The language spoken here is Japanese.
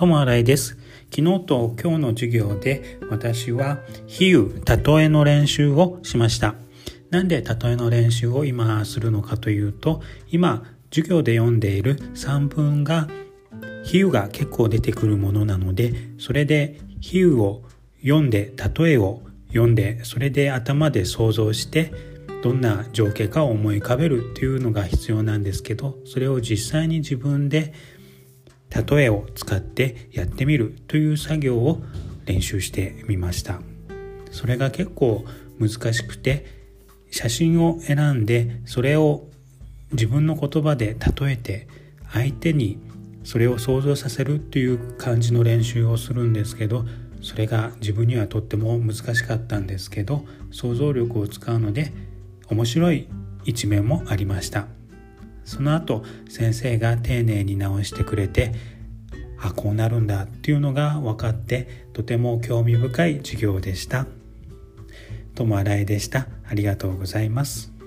友新井です。昨日と今日の授業で私は比喩、例えの練習をしました。なんで例えの練習を今するのかというと、今授業で読んでいる散文が比喩が結構出てくるものなので、それで比喩を読んで、例えを読んで、それで頭で想像して、どんな情景かを思い浮かべるっていうのが必要なんですけど、それを実際に自分で例えを使ってやってみるという作業を練習してみました。それが結構難しくて写真を選んでそれを自分の言葉で例えて相手にそれを想像させるっていう感じの練習をするんですけどそれが自分にはとっても難しかったんですけど想像力を使うので面白い一面もありました。その後先生が丁寧に直してくれてあこうなるんだっていうのが分かってとても興味深い授業でした。ともあらいでした。ありがとうございます。